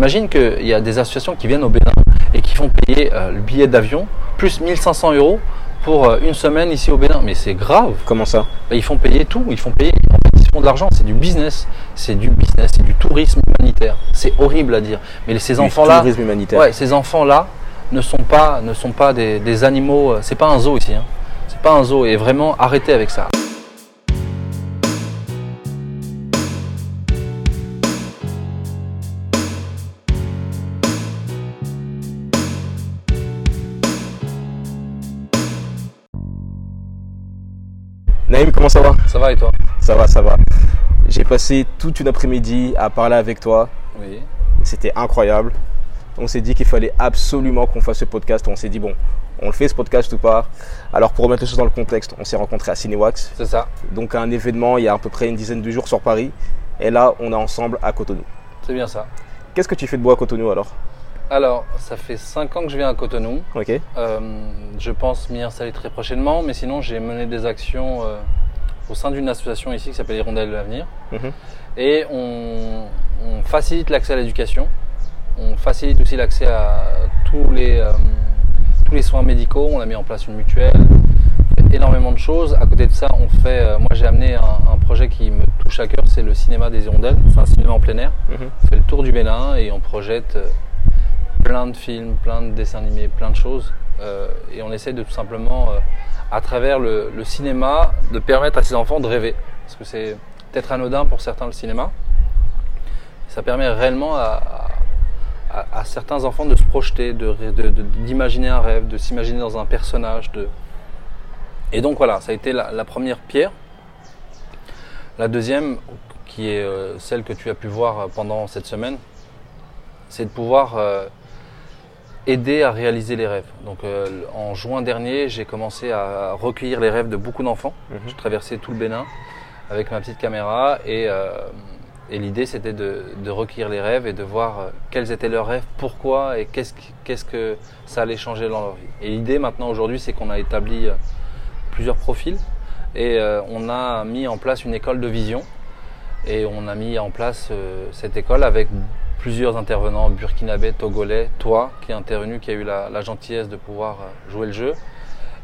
T'imagines qu'il y a des associations qui viennent au Bénin et qui font payer euh, le billet d'avion plus 1500 euros pour euh, une semaine ici au Bénin. Mais c'est grave. Comment ça? Bah, Ils font payer tout. Ils font payer. Ils font de l'argent. C'est du business. C'est du business. C'est du tourisme humanitaire. C'est horrible à dire. Mais ces Du enfants-là, tourisme humanitaire. ouais, ces enfants-là ne sont pas, ne sont pas des, des animaux. euh, C'est pas un zoo ici. Hein. C'est pas un zoo. Et vraiment, arrêtez avec ça. Comment ça va? Ça va et toi? Ça va, ça va. J'ai passé toute une après-midi à parler avec toi. Oui. C'était incroyable. On s'est dit qu'il fallait absolument qu'on fasse ce podcast. On s'est dit, bon, on le fait ce podcast ou pas? Alors, pour remettre les choses dans le contexte, on s'est rencontrés à Cinewax. C'est ça. Donc, un événement il y a à peu près une dizaine de jours sur Paris. Et là, on est ensemble à Cotonou. C'est bien ça. Qu'est-ce que tu fais de beau à Cotonou alors? Alors, ça fait 5 ans que je viens à Cotonou. Ok. Euh, je pense m'y installer très prochainement, mais sinon j'ai mené des actions euh, au sein d'une association ici qui s'appelle Hirondelle de l'Avenir. Mhm. Et on, on facilite l'accès à l'éducation, on facilite aussi l'accès à tous les, euh, tous les soins médicaux, on a mis en place une mutuelle, on fait énormément de choses. À côté de ça, on fait, euh, moi j'ai amené un, un projet qui me touche à cœur, c'est le cinéma des Hirondelles, c'est un cinéma en plein air. Mhm. On fait le tour du Bénin et on projette euh, plein de films, plein de dessins animés, plein de choses. Euh, et on essaie de tout simplement, euh, à travers le, cinéma, de permettre à ces enfants de rêver. Parce que c'est peut-être anodin pour certains le cinéma. Ça permet réellement à, certains enfants de se projeter, ré- de- d'imaginer un rêve, de s'imaginer dans un personnage. Et donc voilà, ça a été la, la première pierre. La deuxième, qui est euh, celle que tu as pu voir pendant cette semaine, c'est de pouvoir aider à réaliser les rêves. Donc euh, en juin dernier, j'ai commencé à recueillir les rêves de beaucoup d'enfants. Mhm. J'ai traversé tout le Bénin avec ma petite caméra et, euh, et l'idée c'était de, de recueillir les rêves et de voir euh, quels étaient leurs rêves, pourquoi et qu'est-ce que ça allait changer dans leur vie. Et l'idée maintenant aujourd'hui c'est qu'on a établi plusieurs profils et euh, on a mis en place une école de vision et on a mis en place cette école avec plusieurs intervenants burkinabés, togolais, toi qui est intervenu, qui a eu la, la gentillesse de pouvoir euh, jouer le jeu.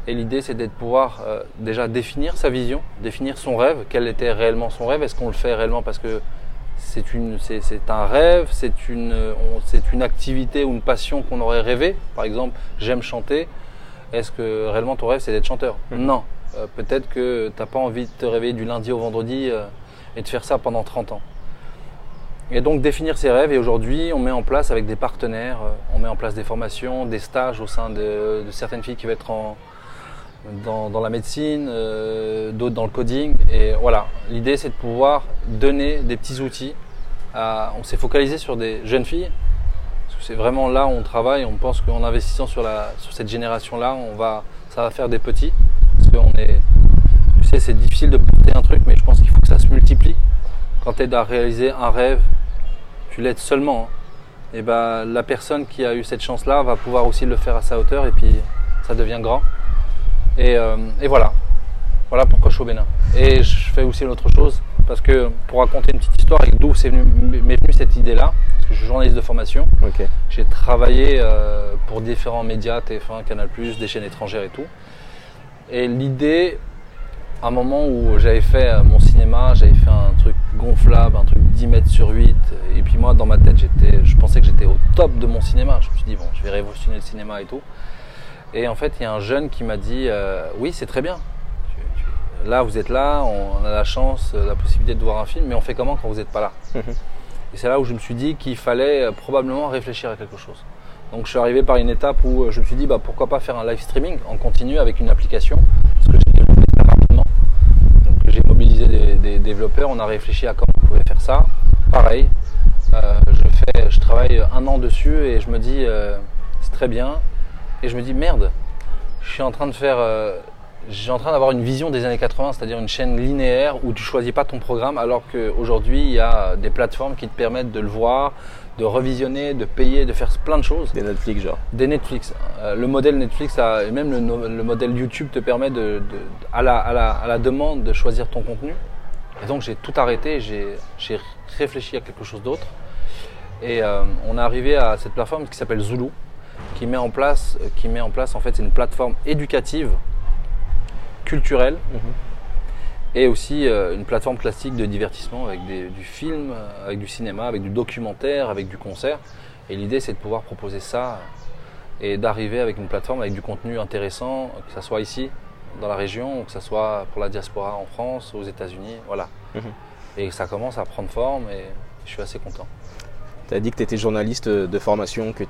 Et l'idée, c'est de pouvoir euh, déjà définir sa vision, définir son rêve, quel était réellement son rêve. Est-ce qu'on le fait réellement parce que c'est une, c'est, c'est un rêve, c'est une, on- c'est une activité ou une passion qu'on aurait rêvé? Par exemple, j'aime chanter. Est-ce que réellement ton rêve, c'est d'être chanteur? Mhm. Non. Euh, peut-être que t'as pas envie de te réveiller du lundi au vendredi euh, et de faire ça pendant 30 ans. Et donc définir ses rêves. Et aujourd'hui, on met en place avec des partenaires, euh, on met en place des formations, des stages au sein de, certaines filles qui vont être en, dans, dans la médecine, euh, d'autres dans le coding. Et voilà, l'idée c'est de pouvoir donner des petits outils. À, on s'est focalisé sur des jeunes filles. Parce que c'est vraiment là où on travaille. On pense qu'en investissant sur, la, sur cette génération-là, on va, ça va faire des petits. Parce qu'on est, tu sais, c'est difficile de porter un truc, mais je pense qu'il faut que ça se multiplie. Quand tu aides à réaliser un rêve, tu l'aides seulement. Et ben la personne qui a eu cette chance-là va pouvoir aussi le faire à sa hauteur et puis ça devient grand. Et, euh, et voilà. Voilà pourquoi je suis au Bénin. Et je fais aussi une autre chose, parce que pour raconter une petite histoire et d'où c'est venu, m'est venue cette idée-là, parce que je suis journaliste de formation, j'ai travaillé euh, pour différents médias, TF1, Canal+, des chaînes étrangères et tout. Et l'idée, un moment où j'avais fait euh, mon cinéma, j'avais fait un truc gonflable, un truc 10 mètres sur 8, et puis moi dans ma tête, j'étais, je pensais que j'étais au top de mon cinéma. Je me suis dit, bon, je vais révolutionner le cinéma et tout. Et en fait, il y a un jeune qui m'a dit, euh, oui, c'est très bien. Tu- Là, vous êtes là, on a la chance, euh, la possibilité de voir un film, mais on fait comment quand vous n'êtes pas là? Mhm. Et c'est là où je me suis dit qu'il fallait euh, probablement réfléchir à quelque chose. Donc je suis arrivé par une étape où euh, je me suis dit bah, pourquoi pas faire un live streaming en continu avec une application, ce que j'ai développé très rapidement. Donc j'ai mobilisé des, des développeurs, on a réfléchi à comment on pouvait faire ça. Pareil, euh, je, fais, je travaille un an dessus et je me dis euh, c'est très bien. Et je me dis merde, je suis en train de faire... euh, j'ai en train d'avoir une vision des années 80, c'est-à-dire une chaîne linéaire où tu choisis pas ton programme, alors qu'aujourd'hui il y a des plateformes qui te permettent de le voir, de revisionner, de payer, de faire plein de choses. Des Netflix, genre. Des Netflix. Euh, le modèle Netflix, a- et même le, modèle YouTube te permet de, de- à, la, à, la, à la demande de choisir ton contenu. Et donc j'ai tout arrêté, j'ai réfléchi à quelque chose d'autre. Et euh, on est arrivé à cette plateforme qui s'appelle Zulu, qui met en place, qui met en place en fait c'est une plateforme éducative, culturelle, Mhm. et aussi euh, une plateforme classique de divertissement avec des- du film, euh, avec du cinéma, avec du documentaire, avec du concert. Et l'idée c'est de pouvoir proposer ça et d'arriver avec une plateforme avec du contenu intéressant, que ce soit ici, dans la région, que ce soit pour la diaspora en France, aux États-Unis, voilà. Mhm. Et ça commence à prendre forme et je suis assez content. Tu as dit que tu étais journaliste de formation, que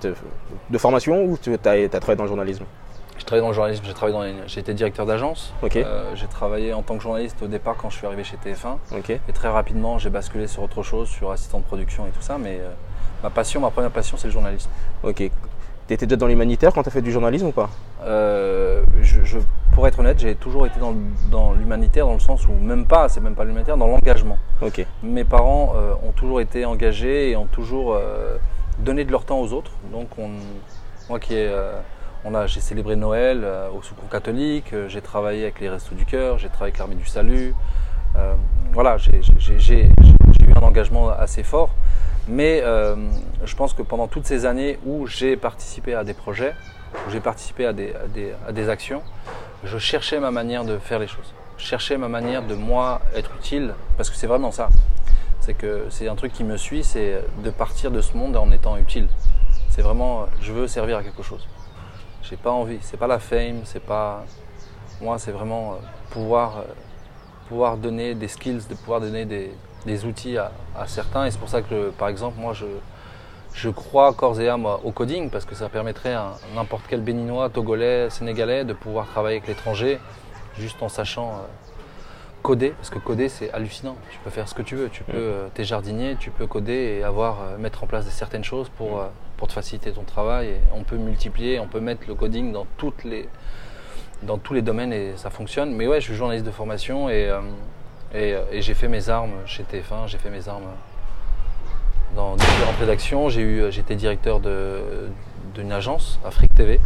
de formation ou tu as, travaillé dans le journalisme? J'ai travaillé dans le journalisme, j'ai travaillé dans les- j'ai été directeur d'agence. Ok. Euh, j'ai travaillé en tant que journaliste au départ quand je suis arrivé chez TF1. Ok. Et très rapidement, j'ai basculé sur autre chose, sur assistant de production et tout ça. Mais euh, ma passion, ma première passion, c'est le journalisme. Ok. Tu étais déjà dans l'humanitaire quand tu as fait du journalisme ou pas Euh, je, je- pour être honnête, j'ai toujours été dans, dans l'humanitaire, dans le sens où même pas, c'est même pas l'humanitaire, dans l'engagement. Ok. Mes parents euh, ont toujours été engagés et ont toujours euh, donné de leur temps aux autres. Donc, on, moi qui ai, on a, j'ai célébré Noël au Secours catholique, j'ai travaillé avec les Restos du Cœur, j'ai travaillé avec l'Armée du Salut. Voilà, j'ai eu un engagement assez fort. Mais euh, je pense que pendant toutes ces années où j'ai participé à des projets, où j'ai participé à des, actions, je cherchais ma manière de faire les choses. Je cherchais ma manière de moi être utile, parce que c'est vraiment ça. C'est que c'est un truc qui me suit, c'est de partir de ce monde en étant utile. C'est vraiment, je veux servir à quelque chose. J'ai pas envie, c'est pas la fame, c'est pas. Moi, c'est vraiment euh, pouvoir, euh, pouvoir donner des skills, de pouvoir donner des, des outils à, à certains. Et c'est pour ça que, par exemple, moi, je, je crois corps et âme au coding parce que ça permettrait à n'importe quel béninois, togolais, sénégalais de pouvoir travailler avec l'étranger juste en sachant euh, coder. Parce que coder, c'est hallucinant. Tu peux faire ce que tu veux. Tu peux, euh, t'es jardinier, tu peux coder et avoir, euh, mettre en place des- certaines choses pour, euh, pour te faciliter ton travail. Et on peut multiplier, on peut mettre le coding dans toutes les dans tous les domaines et ça fonctionne. Mais ouais, je suis journaliste de formation et, et, euh, et j'ai fait mes armes chez TF1, j'ai fait mes armes dans différentes rédactions. J'ai eu, j'étais directeur d'une agence, Afrique TV,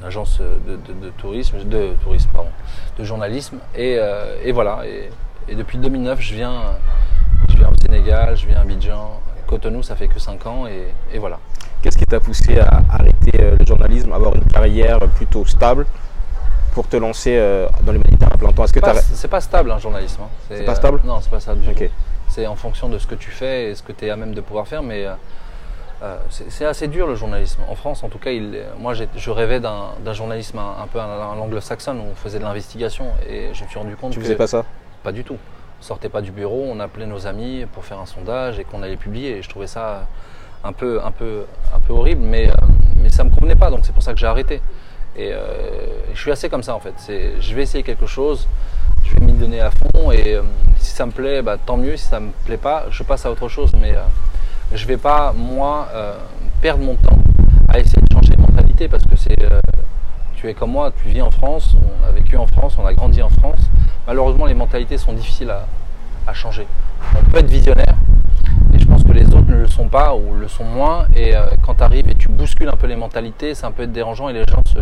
une agence de, tourisme, de tourisme, pardon, de journalisme. Et, euh, voilà. Et, depuis 2009, je viens, je viens au Sénégal, je viens à Abidjan. Cotonou, ça fait que 5 ans et, voilà. Qu'est-ce qui t'a poussé à arrêter euh, le journalisme, avoir une carrière plutôt stable? Pour te lancer euh, dans l'humanitaire à plein temps Est-ce que C'est pas stable un journalisme. hein. C'est pas stable Non, c'est pas stable du Ok. tout. C'est en fonction de ce que tu fais et ce que tu es à même de pouvoir faire, mais euh, euh, c'est assez dur le journalisme. En France, en tout cas, il, moi je rêvais d'un journalisme un, un peu à l'anglo-saxonne où on faisait de l'investigation et je me suis rendu compte tu que faisais pas ça pas du tout. On sortait pas du bureau, on appelait nos amis pour faire un sondage et qu'on allait publier. Et je trouvais ça un peu, un peu, un peu horrible, mais, euh, mais ça me convenait pas, donc c'est pour ça que j'ai arrêté. Et euh, je suis assez comme ça en fait. Je vais essayer quelque chose, je vais m'y donner à fond et euh, si ça me plaît, bah, tant mieux. Si ça me plaît pas, je passe à autre chose. Mais euh, je vais pas moi euh, perdre mon temps à essayer de changer de mentalité parce que tu es comme moi, tu vis en France, on a vécu en France, on a grandi en France. Malheureusement, les mentalités sont difficiles à changer. On peut être visionnaire, et je pense que les autres ne le sont pas ou le sont moins. Et euh, quand tu arrives et tu bouscules un peu les mentalités, c'est un peu être dérangeant et les gens se,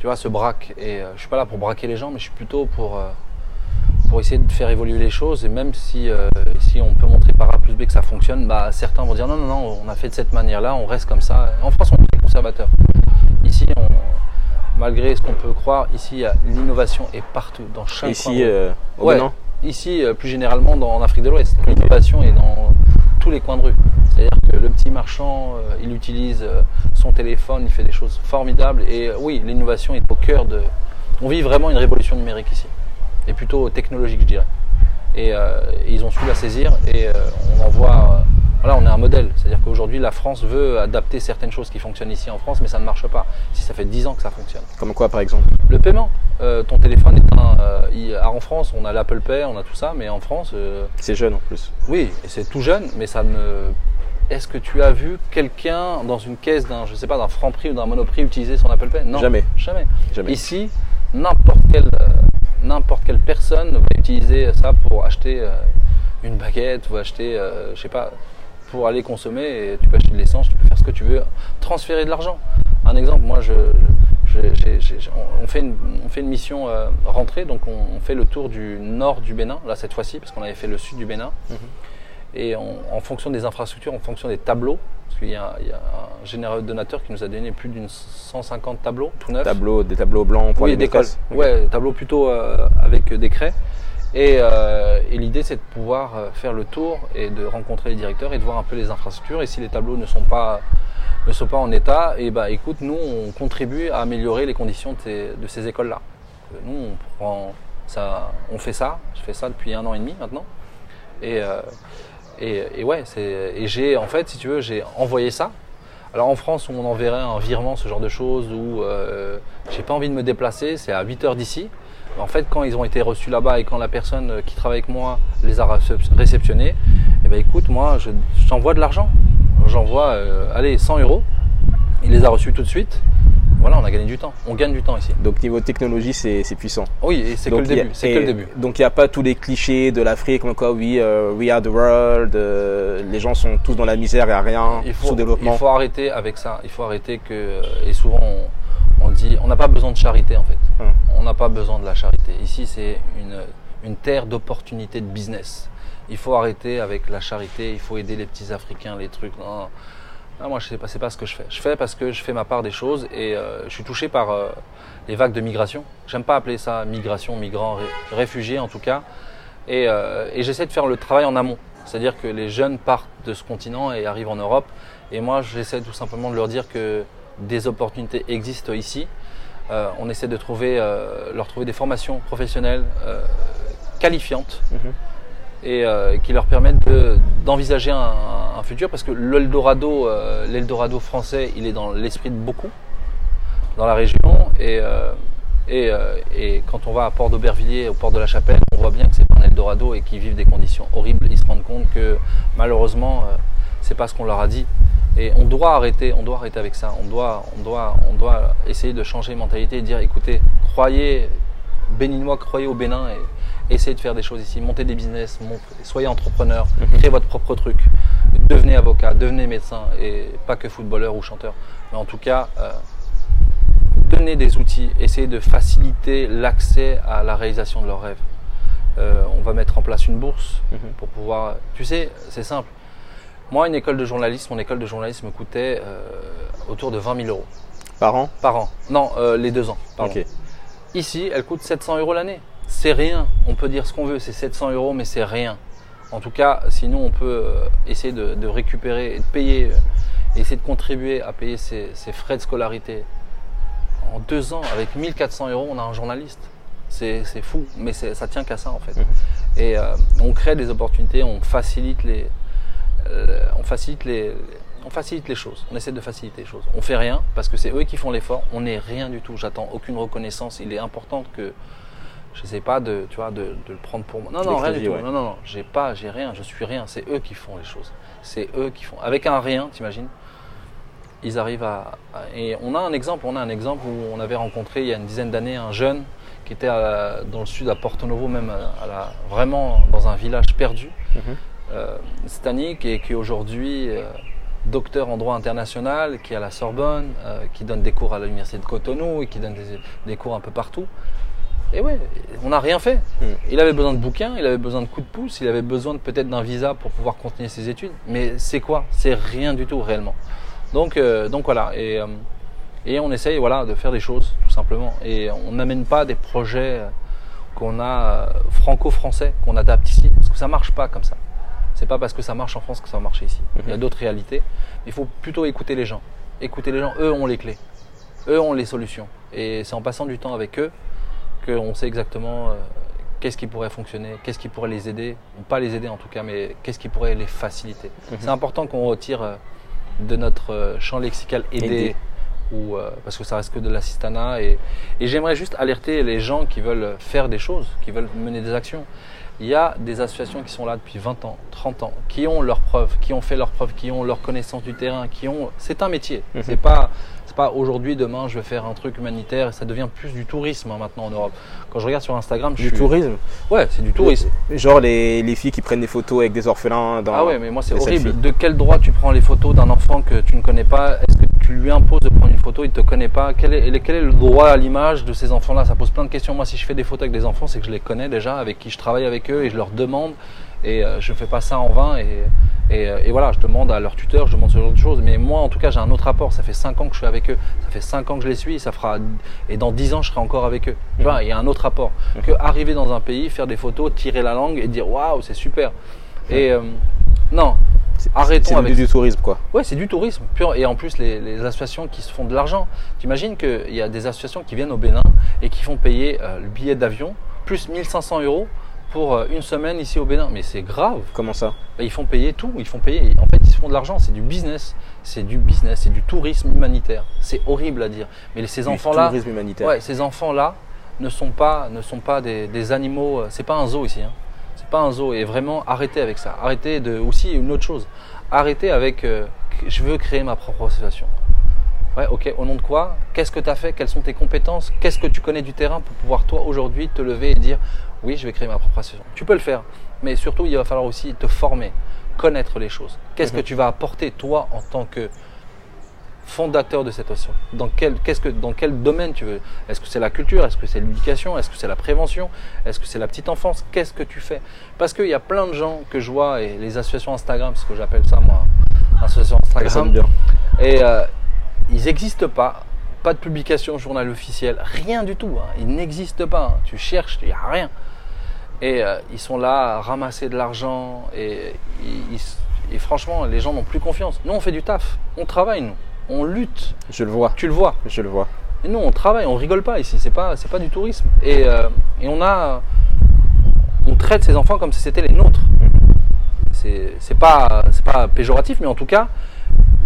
tu vois, se braquent. Et euh, je suis pas là pour braquer les gens, mais je suis plutôt pour, euh, pour essayer de faire évoluer les choses. Et même si, euh, si on peut montrer par A plus B que ça fonctionne, bah, certains vont dire non, non, non, on a fait de cette manière-là, on reste comme ça. En France, on est très conservateur. Ici, on, malgré ce qu'on peut croire, ici, l'innovation est partout, dans chaque Ici, Ouais. Ici, plus généralement, dans, en Afrique de l'Ouest, l'innovation est dans tous les coins de rue. C'est-à-dire que le petit marchand, euh, il utilise euh, son téléphone, il fait des choses formidables. Et euh, oui, l'innovation est au cœur de. On vit vraiment une révolution numérique ici, et plutôt technologique, je dirais. Et euh, ils ont su la saisir, et euh, on en voit. euh, voilà, on est un modèle. C'est-à-dire qu'aujourd'hui, la France veut adapter certaines choses qui fonctionnent ici en France, mais ça ne marche pas. Si ça fait 10 ans que ça fonctionne. Comme quoi, par exemple Le paiement, euh, ton téléphone est un. euh, il- en France, on a l'Apple Pay, on a tout ça, mais en France, euh, C'est jeune en plus. oui, c'est tout jeune, mais ça ne. Est-ce que tu as vu quelqu'un dans une caisse d'un, je sais pas, d'un Franprix ou d'un Monoprix utiliser son Apple Pay? Non, Jamais. jamais. Jamais. Ici, n'importe quelle, euh, n'importe quelle personne va utiliser ça pour acheter euh, une baguette ou acheter, euh, je sais pas, pour aller consommer. Et tu peux acheter de l'essence, tu peux faire ce que tu veux, transférer de l'argent. Un exemple, moi, je, on, fait une, on fait une mission rentrée, donc on, on fait le tour du nord du Bénin, là cette fois-ci, parce qu'on avait fait le sud du Bénin. Et en fonction des infrastructures, en fonction des tableaux, parce qu'il y, a un généreux donateur qui nous a donné plus d'une 150 tableaux tout neufs. Tableaux, des tableaux blancs pour oui, les d'école. Ouais, tableaux plutôt avec des craies. Et, et l'idée, c'est de pouvoir faire le tour et de rencontrer les directeurs et de voir un peu les infrastructures. Et si les tableaux ne sont pas ne sont pas en état, et bah écoute, nous on contribue à améliorer les conditions de, ces écoles-là. Nous on prend ça, on fait ça, je fais ça depuis un an et demi maintenant. Et, euh, et, ouais, et j'ai en fait, si tu veux, j'ai envoyé ça. Alors en France, on enverrait un virement, ce genre de choses, où euh, j'ai pas envie de me déplacer, c'est à 8 heures d'ici. En fait, quand ils ont été reçus là-bas et quand la personne qui travaille avec moi les a réceptionnés, eh ben écoute, moi, j'envoie de l'argent j'envoie, euh, allez, 100 euros. Il les a reçus tout de suite. Voilà, on a gagné du temps. On gagne du temps ici. Donc niveau technologie, c'est puissant. Oui, et c'est que, le début. C'est que le début. Donc il n'y a pas tous les clichés de l'Afrique, comme quoi oui, euh, we are the world, euh, les gens sont tous dans la misère et à rien, il faut, sous-développement. Il faut arrêter avec ça. Il faut arrêter que, et souvent on, dit, on n'a pas besoin de charité en fait. Hum. On n'a pas besoin de la charité. Ici c'est une, une terre d'opportunités de business il faut arrêter avec la charité, il faut aider les petits Africains, les trucs. Non, moi, je sais pas, ce que je fais. Je fais parce que je fais ma part des choses et euh, je suis touché par euh, les vagues de migration. J'aime pas appeler ça migration, migrants, réfugiés en tout cas. Euh, et, j'essaie de faire le travail en amont. C'est-à-dire que les jeunes partent de ce continent et arrivent en Europe. Et moi, j'essaie tout simplement de leur dire que des opportunités existent ici. on essaie de trouver, leur trouver des formations professionnelles qualifiantes. Mhm et euh, qui leur permettent d'envisager un, futur parce que l'Eldorado, euh, l'Eldorado français, il est dans l'esprit de beaucoup dans la région et, euh, et, et, quand on va à Port d'Aubervilliers, au port de la Chapelle, on voit bien que c'est pas un Eldorado et qu'ils vivent des conditions horribles. Ils se rendent compte que malheureusement, c'est pas ce qu'on leur a dit. Et on doit arrêter, on doit arrêter avec ça. On doit, on doit, on doit essayer de changer de mentalité et dire, écoutez, croyez, béninois, croyez au Bénin et, essayez de faire des choses ici, montez des business, soyez entrepreneur, mhm. créez votre propre truc, devenez avocat, devenez médecin et pas que footballeur ou chanteur. Mais en tout cas, euh, donnez des outils, essayez de faciliter l'accès à la réalisation de leurs rêves. Euh, on va mettre en place une bourse mhm. pour pouvoir. Tu sais, c'est simple. Moi, une école de journalisme, mon école de journalisme me coûtait euh, autour de 20 000 euros. Par an? Par an. Non, les deux ans. Ici, elle coûte 700 euros l'année c'est rien. On peut dire ce qu'on veut, c'est 700 euros, mais c'est rien. En tout cas, sinon, on peut euh, essayer de, récupérer et de payer, euh, essayer de contribuer à payer ses, frais de scolarité. En deux ans, avec 1400 euros, on a un journaliste. C'est fou, mais ça tient qu'à ça en fait. Mhm. Et euh, on crée des opportunités, on facilite les, on facilite les, on facilite les choses. On essaie de faciliter les choses. On fait rien parce que c'est eux qui font l'effort. On n'est rien du tout. J'attends aucune reconnaissance. Il est important que je sais pas de, tu vois, de, le prendre pour moi. Non, non, rien du tout. Non, non, non, j'ai pas, j'ai rien, je suis rien. C'est eux qui font les choses. C'est eux qui font. Avec un rien, t'imagines? Ils arrivent à, Et on a un exemple, on a un exemple où on avait rencontré il y a une dizaine d'années un jeune qui était dans le sud à Porto Novo, même à la, vraiment dans un village perdu. Mm -hmm. qui est, aujourd'hui euh, docteur en droit international, qui est à la Sorbonne, euh, qui donne des cours à l'université de Cotonou et qui donne des, des cours un peu partout. Et ouais, on n'a rien fait. Hmm. Il avait besoin de bouquins, il avait besoin de coups de pouce, il avait besoin peut-être d'un visa pour pouvoir continuer ses études. Mais c'est quoi? C'est rien du tout réellement. Donc, euh, donc voilà. Et, euh, et on essaye voilà, de faire des choses, tout simplement. Et on n'amène pas des projets qu'on a euh, franco-français, qu'on adapte ici. Parce que ça marche pas comme ça. C'est pas parce que ça marche en France que ça va marcher ici. Il y a hmm. d'autres réalités. Il faut plutôt écouter les gens. Écouter les gens, eux ont les clés. Eux ont les solutions. Et c'est en passant du temps avec eux qu'on sait exactement euh, qu'est-ce qui pourrait fonctionner, qu'est-ce qui pourrait les aider, ou pas les aider en tout cas, mais qu'est-ce qui pourrait les faciliter. Mhm. C'est important qu'on retire euh, de notre euh, champ lexical aider, Ou, parce que ça reste que de l'assistanat. Et, et j'aimerais juste alerter les gens qui veulent faire des choses, qui veulent mener des actions. Il y a des associations qui sont là depuis 20 ans, 30 ans, qui ont leurs preuves, qui ont fait leurs preuves, qui ont leur connaissance du terrain, qui ont. C'est un métier. Mhm. C'est pas c'est pas aujourd'hui, demain, je vais faire un truc humanitaire. Ça devient plus du tourisme hein, maintenant en Europe. Quand je regarde sur Instagram, je du tourisme. Ouais, c'est du tourisme. Genre les, les, filles qui prennent des photos avec des orphelins. Dans ah ouais, mais moi c'est horrible. De quel droit tu prends les photos d'un enfant que tu ne connais pas? Est-ce que tu lui imposes de prendre une photo Il ne te connaît pas? Quel est, quel est le droit à l'image de ces enfants-là? Ça pose plein de questions. Moi, si je fais des photos avec des enfants, c'est que je les connais déjà, avec qui je travaille avec eux et je leur demande Et euh, je ne fais pas ça en vain. Et, et, euh, et voilà, je demande à leur tuteur, je demande ce genre de choses. Mais moi, en tout cas, j'ai un autre rapport. Ça fait 5 ans que je suis avec eux. Ça fait 5 ans que je les suis. Ça fera, et dans 10 ans, je serai encore avec eux. Tu vois, il y a un autre rapport. Que arriver dans un pays, faire des photos, tirer la langue et dire waouh, c'est super. Et euh, non, C'est- Arrêtons C'est avec du, du tourisme, quoi. Ouais, c'est du tourisme pur. Et en plus, les, les associations qui se font de l'argent. T'imagines qu'il y a des associations qui viennent au Bénin et qui font payer euh, le billet d'avion plus 1500 euros pour euh, une semaine ici au Bénin. Mais c'est grave. Comment ça Bah, Ils font payer tout. Ils font payer. En fait, ils se font de l'argent. C'est du business. C'est du business. C'est du tourisme humanitaire. C'est horrible à dire. Mais ces Du enfants-là, tourisme humanitaire. ouais, ces enfants-là ne sont pas, ne sont pas des, des animaux. euh, C'est pas un zoo ici. Hein. C'est pas un zoo. Et vraiment, arrêtez avec ça. Arrêtez de. Aussi, une autre chose. Arrêtez avec. euh, je veux créer ma propre association. Ouais, ok. Au nom de quoi? Qu'est-ce que tu as fait? Quelles sont tes compétences? Qu'est-ce que tu connais du terrain pour pouvoir, toi, aujourd'hui, te lever et dire Oui, je vais créer ma propre association. Tu peux le faire. Mais surtout, il va falloir aussi te former, connaître les choses. Qu'est-ce que tu vas apporter, toi, en tant que fondateur de cette association? Dans quel, qu'est-ce que, dans quel domaine tu veux? Est-ce que c'est la culture? Est-ce que c'est l'éducation? Est-ce que c'est la prévention? Est-ce que c'est la petite enfance? Qu'est-ce que tu fais? Parce qu'il y a plein de gens que je vois, et les associations Instagram, c'est ce que j'appelle ça moi, association Instagram, bien. et euh, ils n'existent pas. Pas de publication journal officiel, rien du tout. hein. Ils n'existent pas. hein. Tu cherches, il n'y a rien. Et euh, ils sont là à ramasser de l'argent. Et, franchement, les gens n'ont plus confiance. Nous, on fait du taf. On travaille, nous. On lutte. Je le vois. Tu le vois. Je le vois. Et nous, on travaille, on rigole pas ici. C'est pas, c'est pas du tourisme. Et, euh, et on a, on traite ces enfants comme si c'était les nôtres. C'est, c'est pas, c'est pas péjoratif, mais en tout cas,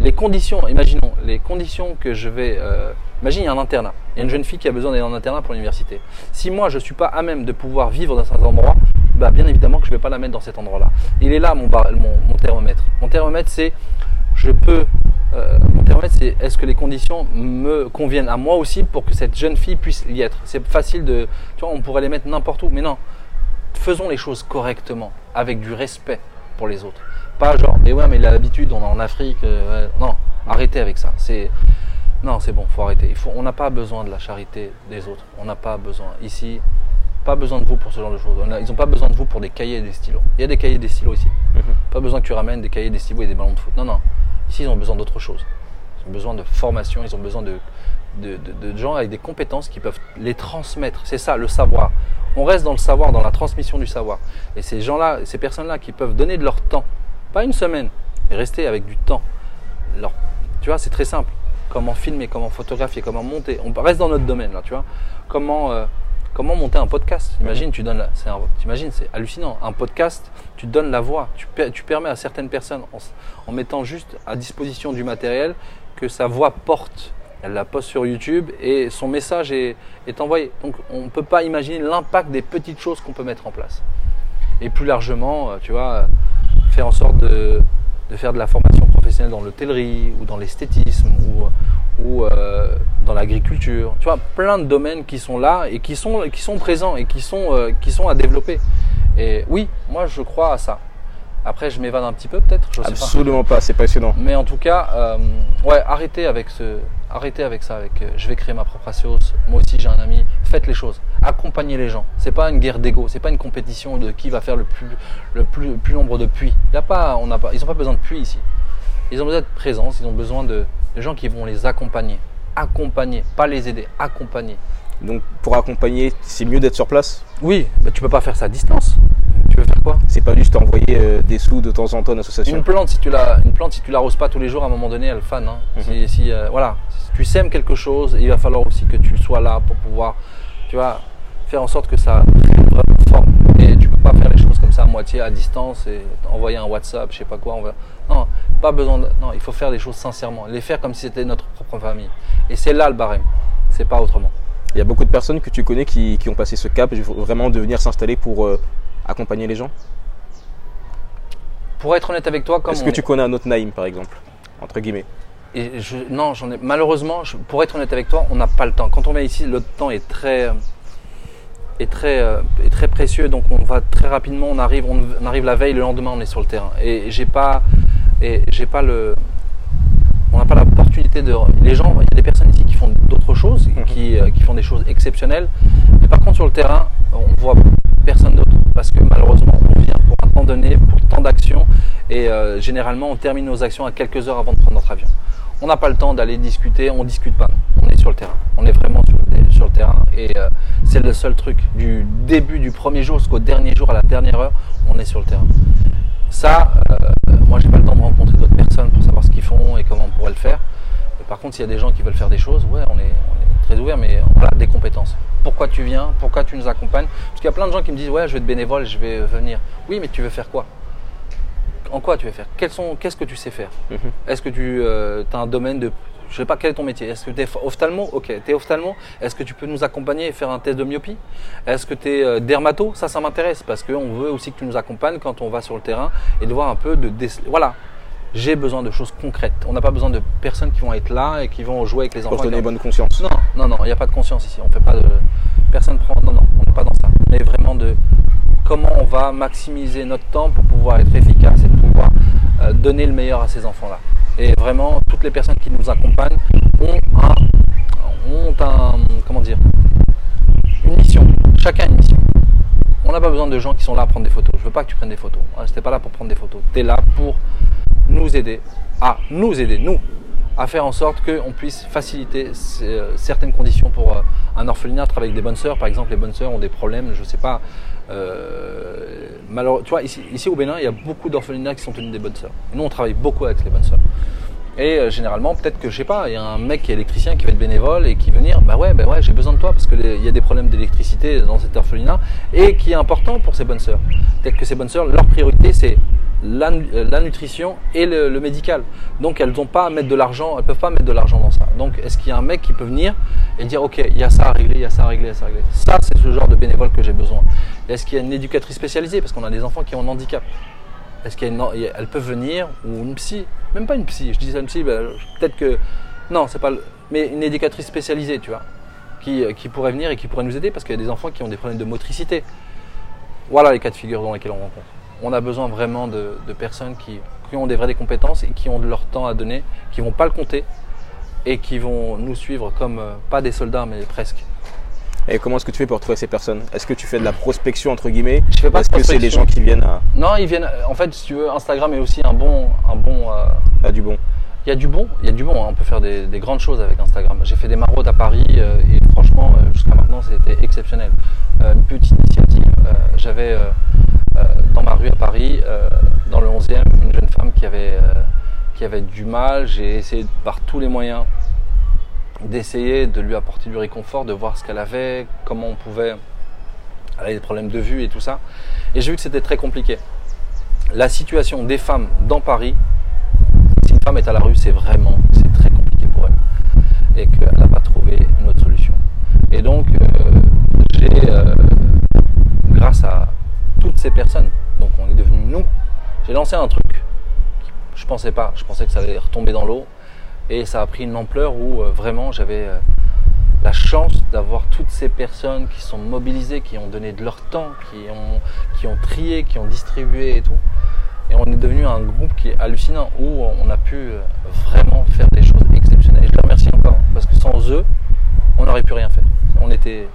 les conditions. Imaginons les conditions que je vais. euh, imagine, il y a un internat. Il y a une jeune fille qui a besoin d'aller en internat pour l'université. Si moi, je suis pas à même de pouvoir vivre dans cet endroit, bah, bien évidemment que je vais pas la mettre dans cet endroit-là. Il est là mon, thermomètre. Mon thermomètre, c'est je peux. euh, mon thermomètre, c'est est-ce que les conditions me conviennent à moi aussi pour que cette jeune fille puisse y être? C'est facile de. Tu vois, on pourrait les mettre n'importe où, mais non. Faisons les choses correctement, avec du respect pour les autres. Pas genre, mais ouais, mais l'habitude, on est en Afrique. euh. Non, arrêtez avec ça. C'est. Non, c'est bon, faut arrêter. Il faut, on n'a pas besoin de la charité des autres. On n'a pas besoin. Ici, pas besoin de vous pour ce genre de choses. On a- ils n'ont pas besoin de vous pour des cahiers et des stylos. Il y a des cahiers et des stylos ici. Pas besoin que tu ramènes des cahiers, des stylos et des ballons de foot. Non, non. Ici, ils ont besoin d'autre chose. Ils ont besoin de formation, ils ont besoin de, de, de- de gens avec des compétences qui peuvent les transmettre. C'est ça, le savoir. On reste dans le savoir, dans la transmission du savoir. Et ces gens-là, ces personnes-là qui peuvent donner de leur temps, pas une semaine, mais rester avec du temps. Leur- tu vois, c'est très simple. Comment filmer, comment photographier, comment monter. On reste dans notre domaine là, tu vois. Comment, euh, comment monter un podcast? Imagine, tu donnes, la- c'est un- t'imagines, c'est hallucinant. Un podcast, tu donnes la voix. Tu, per- tu permets à certaines personnes, en, mettant juste à disposition du matériel, que sa voix porte. Elle la poste sur YouTube et son message est, est envoyé. Donc on ne peut pas imaginer l'impact des petites choses qu'on peut mettre en place. Et plus largement, euh, tu vois, euh, faire en sorte de, de faire de la formation dans l'hôtellerie ou dans l'esthétisme ou, ou euh, dans l'agriculture. Tu vois, plein de domaines qui sont là et qui sont, qui sont présents et qui sont, euh, qui sont à développer. Et oui, moi je crois à ça. Après, je m'évade un petit peu peut-être, pas. Absolument pas. C'est passionnant. Mais en tout cas, euh, ouais, arrêtez avec ce, arrêtez avec ça. Avec, euh, je vais créer ma propre assos. Moi aussi, j'ai un ami. Faites les choses. Accompagnez les gens. C'est pas une guerre d'ego. C'est pas une compétition de qui va faire le plus, le plus, le plus nombre de puits. Y a pas, on n'a pas, ils n'ont pas besoin de puits ici. Ils ont besoin de présence. Ils ont besoin de, de gens qui vont les accompagner. Accompagner, pas les aider. Accompagner. Donc, pour accompagner, c'est mieux d'être sur place? Oui, mais tu peux pas faire ça à distance. Tu veux faire quoi? C'est pas juste envoyer euh, des sous de temps en temps à une association? Une plante, si tu la, une plante, si tu l'arroses pas tous les jours, à un moment donné, elle fane. hein. Si, si, euh, voilà, si tu sèmes quelque chose, il va falloir aussi que tu sois là pour pouvoir, tu vois, faire en sorte que ça pas faire les choses comme ça à moitié, à distance, et envoyer un WhatsApp, je sais pas quoi. On va... Non, pas besoin. De... Non, il faut faire des choses sincèrement, les faire comme si c'était notre propre famille. Et c'est là le barème. C'est pas autrement. Il y a beaucoup de personnes que tu connais qui, qui ont passé ce cap, vraiment de venir s'installer pour euh, accompagner les gens. Pour être honnête avec toi, comme Est-ce que est- tu connais un autre Naïm, par exemple Entre guillemets? Et je, non, j'en ai. Malheureusement, je- pour être honnête avec toi, on n'a pas le temps. Quand on vient ici, le temps est très, est très, euh, est très précieux. Donc on va très rapidement. On arrive, on, on arrive la veille, le lendemain, on est sur le terrain. Et j'ai pas, et j'ai pas le, on n'a pas l'opportunité de. Les gens, il y a des personnes ici qui font d'autres choses, qui, euh, qui font des choses exceptionnelles. Mais par contre, sur le terrain, on voit personne d'autre parce que malheureusement, on vient pour un temps donné pour tant d'actions. Et euh, généralement, on termine nos actions à quelques heures avant de prendre notre avion. On n'a pas le temps d'aller discuter, on discute pas. On est sur le terrain. On est vraiment sur le, sur le terrain. Et euh, c'est le seul truc. Du début du premier jour jusqu'au dernier jour, à la dernière heure, on est sur le terrain. Ça, euh, moi, j'ai pas le temps de rencontrer d'autres personnes pour savoir ce qu'ils font et comment on pourrait le faire. Par contre, s'il y a des gens qui veulent faire des choses, ouais, on est, on est très ouvert, mais voilà, des compétences. Pourquoi tu viens? Pourquoi tu nous accompagnes? Parce qu'il y a plein de gens qui me disent, ouais, je vais être bénévole, je vais venir. Oui, mais tu veux faire quoi? En quoi tu veux faire? Qu'est-ce que tu sais faire? Mhm. Est-ce que tu as un domaine de. Je sais pas quel est ton métier? Est-ce que tu es ophtalmo? Ok, tu es ophtalmo. Est-ce que tu peux nous accompagner et faire un test de myopie Est-ce que tu es dermato? Ça, ça m'intéresse parce qu'on veut aussi que tu nous accompagnes quand on va sur le terrain et de voir un peu de. Voilà, j'ai besoin de choses concrètes. On n'a pas besoin de personnes qui vont être là et qui vont jouer avec les Pour enfants. se donner bonne conscience. non, non, non, il n'y a pas de conscience ici. On fait pas de. Personne prend. Non, non, on n'est pas dans ça. Mais vraiment de comment on va maximiser notre temps pour pouvoir être efficace et pouvoir euh, donner le meilleur à ces enfants-là. Et vraiment, toutes les personnes qui nous accompagnent ont un, ont un, comment dire, une mission. Chacun une mission. On n'a pas besoin de gens qui sont là à prendre des photos. Je veux pas que tu prennes des photos. Tu n'es pas là pour prendre des photos. Tu es là pour nous aider à nous aider, nous, à faire en sorte qu'on puisse faciliter euh, certaines conditions pour euh, un orphelinat, travailler avec des bonnes sœurs. Par exemple, les bonnes sœurs ont des problèmes, je ne sais pas. Euh, malheureux- tu vois, ici, ici au Bénin, il y a beaucoup d'orphelinats qui sont tenus des bonnes sœurs. Nous, on travaille beaucoup avec les bonnes sœurs. Et euh, généralement, peut-être que, je sais pas, il y a un mec qui est électricien qui va être bénévole et qui va venir, bah ouais, bah ouais, j'ai besoin de toi parce qu'il y a des problèmes d'électricité dans cet orphelinat et qui est important pour ces bonnes sœurs. Peut-être que ces bonnes sœurs, leur priorité, c'est la, euh, nutrition et le, médical. Donc elles n'ont pas à mettre de l'argent, elles peuvent pas mettre de l'argent dans ça. Donc est-ce qu'il y a un mec qui peut venir et dire ok, il y a ça à régler, il y a ça à régler, il y a ça à régler. Ça, c'est ce genre de bénévole que j'ai besoin. Est-ce qu'il y a une éducatrice spécialisée? Parce qu'on a des enfants qui ont un handicap Est-ce qu'elles elles peuvent venir ou une psy? Même pas une psy. Je dis une psy, ben, peut-être que non, c'est pas. le- Mais une éducatrice spécialisée, tu vois, qui, pourrait venir et qui pourrait nous aider parce qu'il y a des enfants qui ont des problèmes de motricité. Voilà les cas de figure dans lesquels on rencontre. On a besoin vraiment de, personnes qui, ont des vraies compétences et qui ont de leur temps à donner, qui vont pas le compter et qui vont nous suivre comme euh, pas des soldats mais presque. Et comment est-ce que tu fais pour trouver ces personnes? Est-ce que tu fais de la prospection entre guillemets? Je fais pas de Est-ce que c'est les gens qui viennent à, Non, ils viennent. En fait, si tu veux, Instagram est aussi un bon, un bon. euh, à du bon Il y a du bon, il y a du bon. hein. On peut faire des, des grandes choses avec Instagram. J'ai fait des maraudes à Paris euh, et franchement, euh, jusqu'à maintenant, c'était exceptionnel. Euh, une petite initiative. euh, J'avais euh, euh, dans ma rue à Paris, euh, dans le 11e, une jeune femme qui avait, euh, qui avait du mal. J'ai essayé par tous les moyens d'essayer de lui apporter du réconfort, de voir ce qu'elle avait, comment on pouvait. Elle avait des problèmes de vue et tout ça. Et j'ai vu que c'était très compliqué. La situation des femmes dans Paris, si une femme est à la rue, c'est vraiment, très compliqué pour elle. Et qu'elle n'a pas trouvé une autre solution. Et donc, euh, j'ai, euh, grâce à toutes ces personnes, donc on est devenus nous, j'ai lancé un truc. Je pensais pas, je pensais que ça allait retomber dans l'eau. Et ça a pris une ampleur où euh, vraiment j'avais euh, la chance d'avoir toutes ces personnes qui sont mobilisées, qui ont donné de leur temps, qui ont, trié, qui ont distribué et tout. Et on est devenu un groupe qui est hallucinant où on a pu euh, vraiment faire des choses exceptionnelles. Et je les remercie encore parce que sans eux, on n'aurait pu rien faire. On était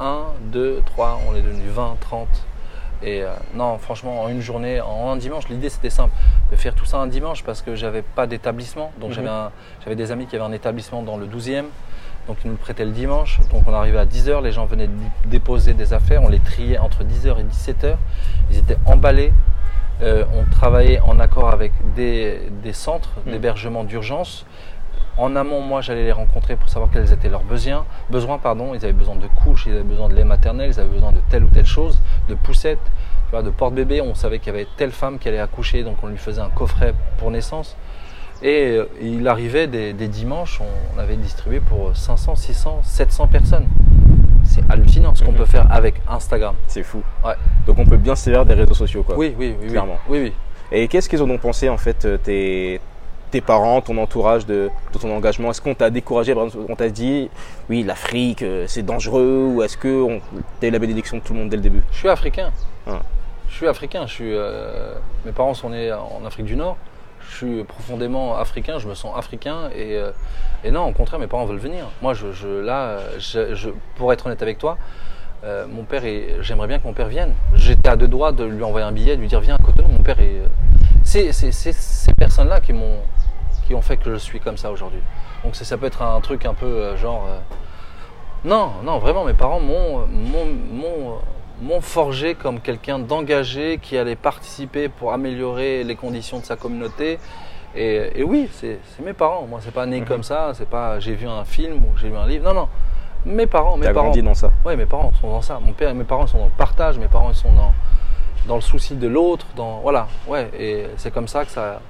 1, 2, 3, on est devenu 20, 30. Et euh, non, franchement, en une journée, en un dimanche, l'idée c'était simple de faire tout ça un dimanche parce que j'avais pas d'établissement. Donc Mhm. j'avais j'avais des amis qui avaient un établissement dans le 12e. Donc ils nous le prêtaient le dimanche. Donc on arrivait à 10h, les gens venaient déposer des affaires, on les triait entre 10h et 17h. Ils étaient emballés. Euh, on travaillait en accord avec des, des centres Mhm. d'hébergement d'urgence. En amont, moi, j'allais les rencontrer pour savoir quels étaient leurs besoins. Besoins, pardon. Ils avaient besoin de couches, ils avaient besoin de lait maternel, ils avaient besoin de telle ou telle chose, de poussettes, tu vois, de porte-bébé. On savait qu'il y avait telle femme qui allait accoucher, donc on lui faisait un coffret pour naissance. Et euh, il arrivait des, des dimanches, on avait distribué pour 500, 600, 700 personnes. C'est hallucinant ce qu'on Mhm. peut faire avec Instagram. C'est fou. Ouais. Donc on peut bien se servir des réseaux sociaux quoi. Oui, oui, oui, oui. Clairement. Oui, oui. Et qu'est-ce qu'ils en ont pensé en fait euh, tes, tes parents, ton entourage de, de ton engagement Est-ce qu'on t'a découragé par exemple, On t'a dit oui l'Afrique euh, c'est dangereux ou est-ce que t'as eu la bénédiction de tout le monde dès le début? Je suis africain. Ah. Je suis africain. Je suis, euh, mes parents sont nés en Afrique du Nord. Je suis profondément africain. Je me sens africain. Et, euh, et non, au contraire, mes parents veulent venir. Moi, je, je- là, je, je- pour être honnête avec toi, Euh, mon père, j'aimerais bien que mon père vienne. J'étais à deux doigts de lui envoyer un billet, de lui dire viens à Cotonou. Mon père est. C'est ces personnes-là qui m'ont qui ont fait que je suis comme ça aujourd'hui. Donc ça peut être un truc un peu euh, genre. euh, non, non, vraiment, mes parents m'ont m'ont- m'ont- m'ont forgé comme quelqu'un d'engagé qui allait participer pour améliorer les conditions de sa communauté. Et, et oui, c'est mes parents. Moi, c'est pas né Mhm. comme ça. C'est pas j'ai vu un film ou j'ai lu un livre. Non, non. Mes parents, mes parents. grandi dans ça. Oui, mes parents sont dans ça. Mon père et mes parents sont dans le partage. Mes parents ils sont dans, dans le souci de l'autre. Dans voilà, ouais. Et c'est comme ça que ça.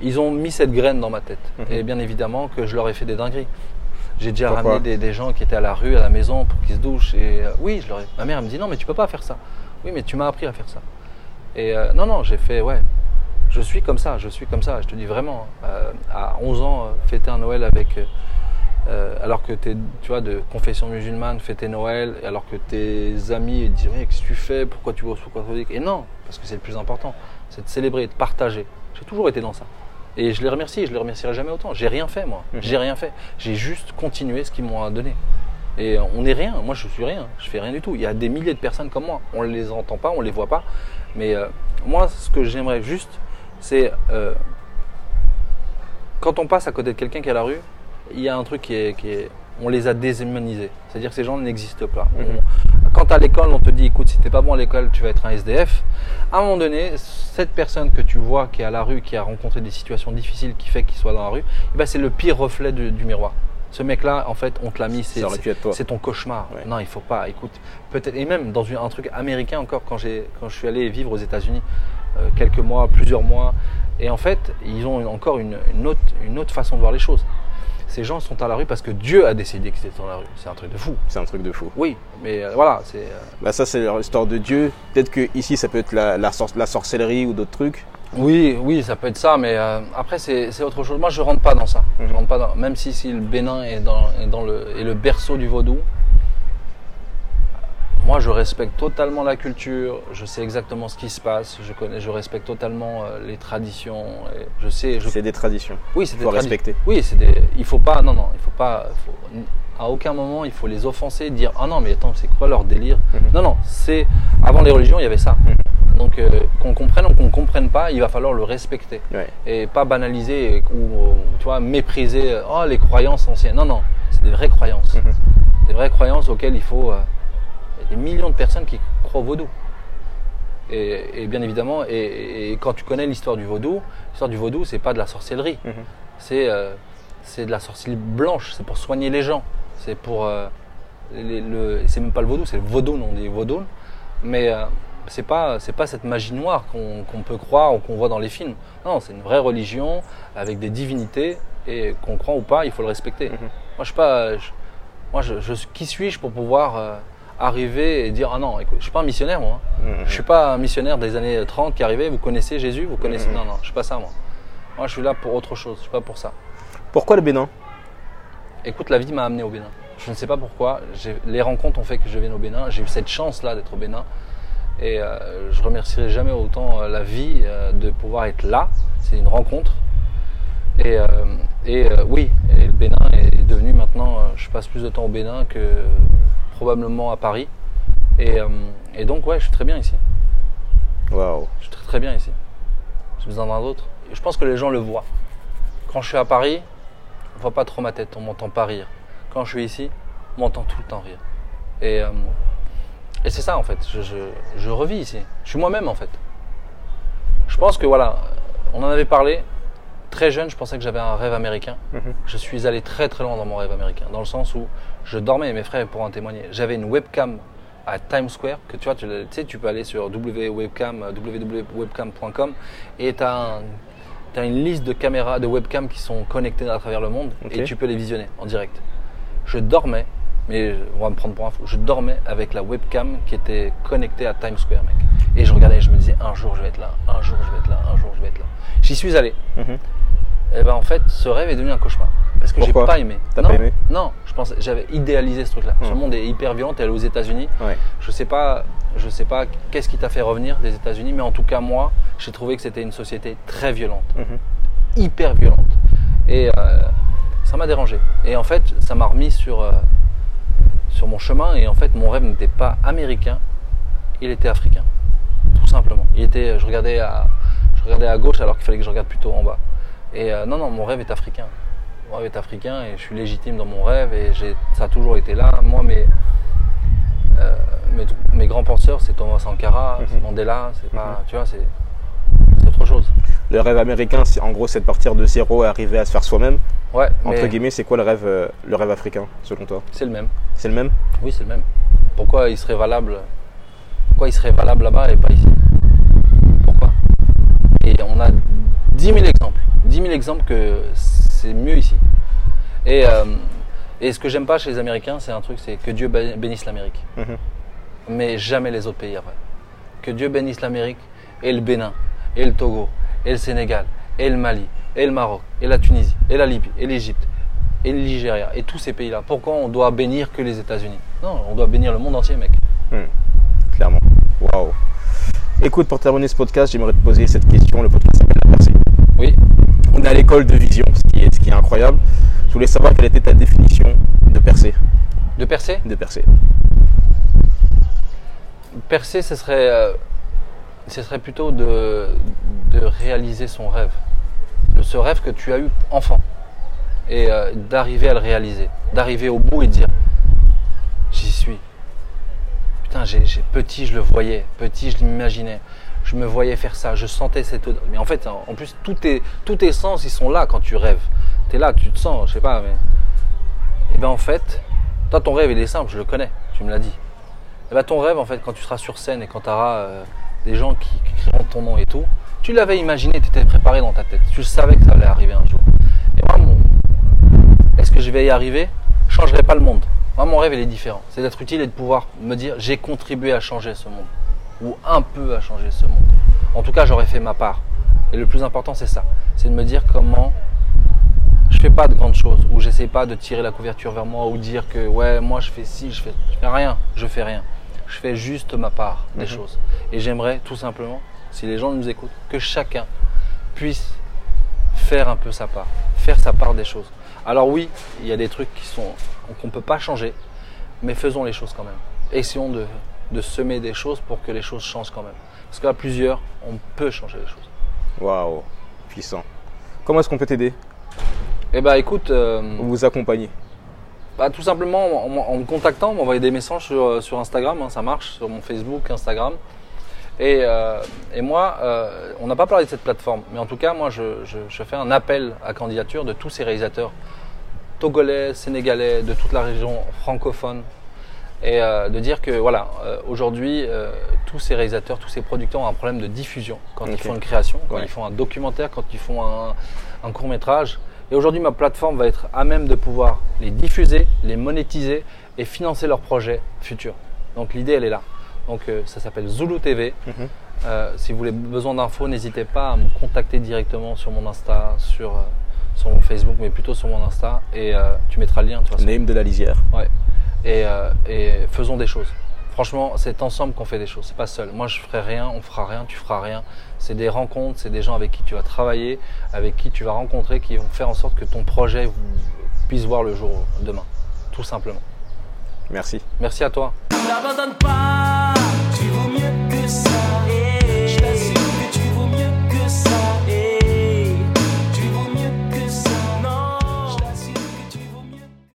Ils ont mis cette graine dans ma tête. Mhm. Et bien évidemment que je leur ai fait des dingueries. J'ai déjà Pourquoi ramené des, des gens qui étaient à la rue, à la maison pour qu'ils se douchent. Et euh, oui, je leur ai... ma mère elle me dit non, mais tu peux pas faire ça. Oui, mais tu m'as appris à faire ça. Et euh, non, non, j'ai fait ouais. Je suis comme ça, je suis comme ça. Je te dis vraiment. euh, à 11 ans, fêter un Noël avec. Euh, alors que tu es tu vois, de confession musulmane, fêter Noël, alors que tes amis disent Ouais, Qu'est-ce que tu fais? Pourquoi tu vas au souk catholique? Et non, parce que c'est le plus important, c'est de célébrer, de partager. J'ai toujours été dans ça. Et je les remercie, je les remercierai jamais autant. J'ai rien fait, moi. J'ai rien fait. J'ai juste continué ce qu'ils m'ont donné. Et on n'est rien. Moi, je suis rien. Je fais rien du tout. Il y a des milliers de personnes comme moi. On ne les entend pas, on ne les voit pas. Mais euh, moi, ce que j'aimerais juste, c'est euh, quand on passe à côté de quelqu'un qui est à la rue, il y a un truc qui est, qui est- on les a déshumanisés. C'est-à-dire que ces gens n'existent pas. On- quand à l'école, on te dit, écoute, si t'es pas bon à l'école, tu vas être un SDF. À un moment donné, cette personne que tu vois qui est à la rue, qui a rencontré des situations difficiles, qui fait qu'il soit dans la rue, eh ben, c'est le pire reflet du, du miroir. Ce mec-là, en fait, on te l'a mis, c'est ton cauchemar. Ouais. Non, il faut pas. Écoute, peut-être et même dans un truc américain encore quand j'ai quand je suis allé vivre aux États-Unis euh, quelques mois, plusieurs mois, et en fait, ils ont encore une, une autre une autre façon de voir les choses. Ces gens sont à la rue parce que Dieu a décidé qu'ils étaient dans la rue. C'est un truc de fou. C'est un truc de fou. Oui, mais euh, voilà, c'est euh, Bah ça c'est l'histoire de Dieu. Peut-être que ici ça peut être la, la, sor- la sorcellerie ou d'autres trucs. Oui, oui, ça peut être ça, mais euh, après c'est autre chose. Moi, je rentre pas dans ça. Je Mhm. rentre pas dans, même si, si le Bénin est dans, est dans le est le berceau du vaudou. Moi, je respecte totalement la culture. Je sais exactement ce qui se passe. Je connais, je respecte totalement euh, les traditions. et je sais, je C'est des traditions. oui, c'est des faut tradi- respecter. Oui, c'est des. Il faut pas. Non, non, il faut pas. faut- à aucun moment, il faut les offenser, dire ah non, mais attends, c'est quoi leur délire Mhm. Non, non, c'est avant les religions, il y avait ça. Donc euh, qu'on comprenne ou qu'on comprenne pas, il va falloir le respecter Ouais. et pas banaliser ou tu vois mépriser. euh, Oh, les croyances anciennes. Non, non, c'est des vraies croyances, Mhm. des vraies croyances auxquelles il faut. euh, des millions de personnes qui croient au vaudou. Et, et bien évidemment, et, et quand tu connais l'histoire du vaudou, l'histoire du vaudou, c'est pas de la sorcellerie Mhm. c'est euh, de la sorcellerie blanche, c'est pour soigner les gens. C'est pour. euh, les- le, c'est même pas le vaudou, c'est le vaudou, on dit vaudou. Mais euh, c'est pas, c'est pas cette magie noire qu'on peut croire ou qu'on voit dans les films. Non, c'est une vraie religion avec des divinités et qu'on croit ou pas, il faut le respecter. Mhm. Moi, je suis pas. je- moi, je, je- qui suis-je pour pouvoir euh, arriver et dire Ah non, écoute, je suis pas un missionnaire, moi. Mhm. Je suis pas un missionnaire des années 30 qui arrivait, vous connaissez Jésus, vous connaissez. Mhm. Non, non, je suis pas ça, moi. Moi, je suis là pour autre chose, je suis pas pour ça. Pourquoi le Bénin? Écoute, la vie m'a amené au Bénin. Je ne sais pas pourquoi. Les rencontres ont fait que je vienne au Bénin. J'ai eu cette chance-là d'être au Bénin. Et euh, je remercierai jamais autant euh, la vie euh, de pouvoir être là. C'est une rencontre. Et, et, oui, et le Bénin est devenu maintenant, je passe plus de temps au Bénin que probablement à Paris. Et, euh, et donc, ouais, je suis très bien ici. Waouh. Je suis très très bien ici. J'ai besoin d'un autre. Je pense que les gens le voient. Quand je suis à Paris, on voit pas trop ma tête, on m'entend pas rire. Quand je suis ici, on m'entend tout le temps rire. Et, euh, et c'est ça en fait, je, je, je revis ici. Je suis moi-même en fait. Je pense que voilà, on en avait parlé. Très jeune, je pensais que j'avais un rêve américain. Mhm. Je suis allé très très loin dans mon rêve américain, dans le sens où je dormais, mes frères pourront en témoigner. J'avais une webcam à Times Square, que tu vois, tu, sais, tu peux aller sur www.webcam, www.webcam.com et tu as, une liste de caméras, de webcams qui sont connectées à travers le monde et tu peux les visionner en direct. Je dormais, mais on va me prendre pour un fou, je dormais avec la webcam qui était connectée à Times Square, mec. Et je regardais je me disais, un jour je vais être là, un jour je vais être là, un jour je vais être là. J'y suis allé. Mhm. Et ben en fait, ce rêve est devenu un cauchemar. Parce que j'ai pas aimé. T'as non, pas aimé Non, je pensais, j'avais idéalisé ce truc-là. Ce Hmm. monde est hyper violent. T'es allé aux États-Unis. Ouais. Je sais pas, je sais pas qu'est-ce qui t'a fait revenir des États-Unis, mais en tout cas moi, j'ai trouvé que c'était une société très violente, Mhm. hyper violente. Et euh, ça m'a dérangé. Et en fait, ça m'a remis sur euh, sur mon chemin et en fait mon rêve n'était pas américain, il était africain. Tout simplement. Il était, je regardais à, je regardais à gauche alors qu'il fallait que je regarde plutôt en bas. Et euh, non, non, mon rêve est africain. Mon rêve est africain et je suis légitime dans mon rêve et ça a toujours été là. Moi, mes, euh, mes, mes grands penseurs, c'est Thomas Sankara, c'est Mandela, c'est pas, tu vois, c'est, c'est autre chose. Le rêve américain, c'est en gros, c'est de partir de zéro et arriver à se faire soi-même. Ouais, Entre mais guillemets, c'est quoi le rêve, euh, le rêve africain, selon toi? C'est le même. C'est le même? Oui, c'est le même. Pourquoi il serait valable Pourquoi il serait valable là-bas et pas ici? Pourquoi? Et on a 10 000 exemples. 10 000 exemples que c'est mieux ici. Et, euh, et ce que j'aime pas chez les Américains, c'est un truc, c'est que Dieu bé- bénisse l'Amérique. Mhm. Mais jamais les autres pays après. Que Dieu bénisse l'Amérique et le Bénin, et le Togo, et le Sénégal, et le Mali, et le Maroc, et la Tunisie, et la Libye, et l'Égypte, et le Nigeria, et tous ces pays-là. Pourquoi on doit bénir que les États-Unis? Non, on doit bénir le monde entier, mec. Clairement. Waouh. Écoute, pour terminer ce podcast, j'aimerais te poser cette question. Le podcast s'appelle La Percée. Oui. On est à l'école de vision, ce qui, est, ce qui est incroyable. Je voulais savoir quelle était ta définition de percée. De percer De. Percer, ce serait, euh, ce serait plutôt de, de réaliser son rêve. De ce rêve que tu as eu enfant. Et euh, d'arriver à le réaliser. D'arriver au bout et de dire J'y suis. Putain, j'ai- petit, je le voyais. Petit, je l'imaginais. Je me voyais faire ça. Je sentais cette odeur. Mais en fait, en plus, tous tes, tous tes sens, ils sont là quand tu rêves. Tu es là, tu te sens, je sais pas, mais. Et bien en fait, toi, ton rêve, il est simple, je le connais. Tu me l'as dit. Et bah, ton rêve, en fait, quand tu seras sur scène et quand tu auras des gens qui, qui crieront ton nom et tout, tu l'avais imaginé, tu étais préparé dans ta tête. Tu savais que ça allait arriver un jour. Et moi, mon- est-ce que je vais y arriver? Je changerai pas le monde. Moi, mon rêve, il est différent. C'est d'être utile et de pouvoir me dire j'ai contribué à changer ce monde. Ou un peu à changer ce monde. En tout cas, j'aurais fait ma part. Et le plus important, c'est ça. C'est de me dire comment je fais pas de grandes choses, ou j'essaie pas de tirer la couverture vers moi, ou dire que ouais, moi je fais ci, je fais, je fais rien, je fais rien. Je fais juste ma part des choses. Et j'aimerais tout simplement, si les gens nous écoutent, que chacun puisse faire un peu sa part, faire sa part des choses. Alors oui, il y a des trucs qui sont qu'on peut pas changer, mais faisons les choses quand même. Essayons de, de semer des choses pour que les choses changent quand même. Parce qu'à plusieurs, on peut changer les choses. Waouh. Puissant. Comment est-ce qu'on peut t'aider? Eh ben écoute, euh, ou vous accompagner? Bah, tout simplement en, me contactant, m'envoyer des messages sur, euh, sur Instagram, hein, ça marche, sur mon Facebook, Instagram. Et, euh, et moi, euh, on n'a pas parlé de cette plateforme, mais en tout cas, moi, je, je- je fais un appel à candidature de tous ces réalisateurs togolais, sénégalais, de toute la région francophone, et euh, de dire que voilà, euh, aujourd'hui, euh, tous ces réalisateurs, tous ces producteurs ont un problème de diffusion quand ils font une création, quand Ouais. ils font un documentaire, quand ils font un, un court métrage. Et aujourd'hui, ma plateforme va être à même de pouvoir les diffuser, les monétiser et financer leurs projets futurs. Donc l'idée, elle est là. Donc ça s'appelle Zulu TV. Mhm. Si vous avez besoin d'infos, n'hésitez pas à me contacter directement sur mon Insta, sur, sur mon Facebook, mais plutôt sur mon Insta. Et tu mettras le lien toute façon. Name de la lisière. Ouais. Et, euh, et faisons des choses. Franchement, c'est ensemble qu'on fait des choses. C'est pas seul. Moi, je ferai rien, on fera rien, tu feras rien. C'est des rencontres, c'est des gens avec qui tu vas travailler, avec qui tu vas rencontrer, qui vont faire en sorte que ton projet puisse voir le jour demain. Tout simplement. Merci. Merci à toi. N'abandonne pas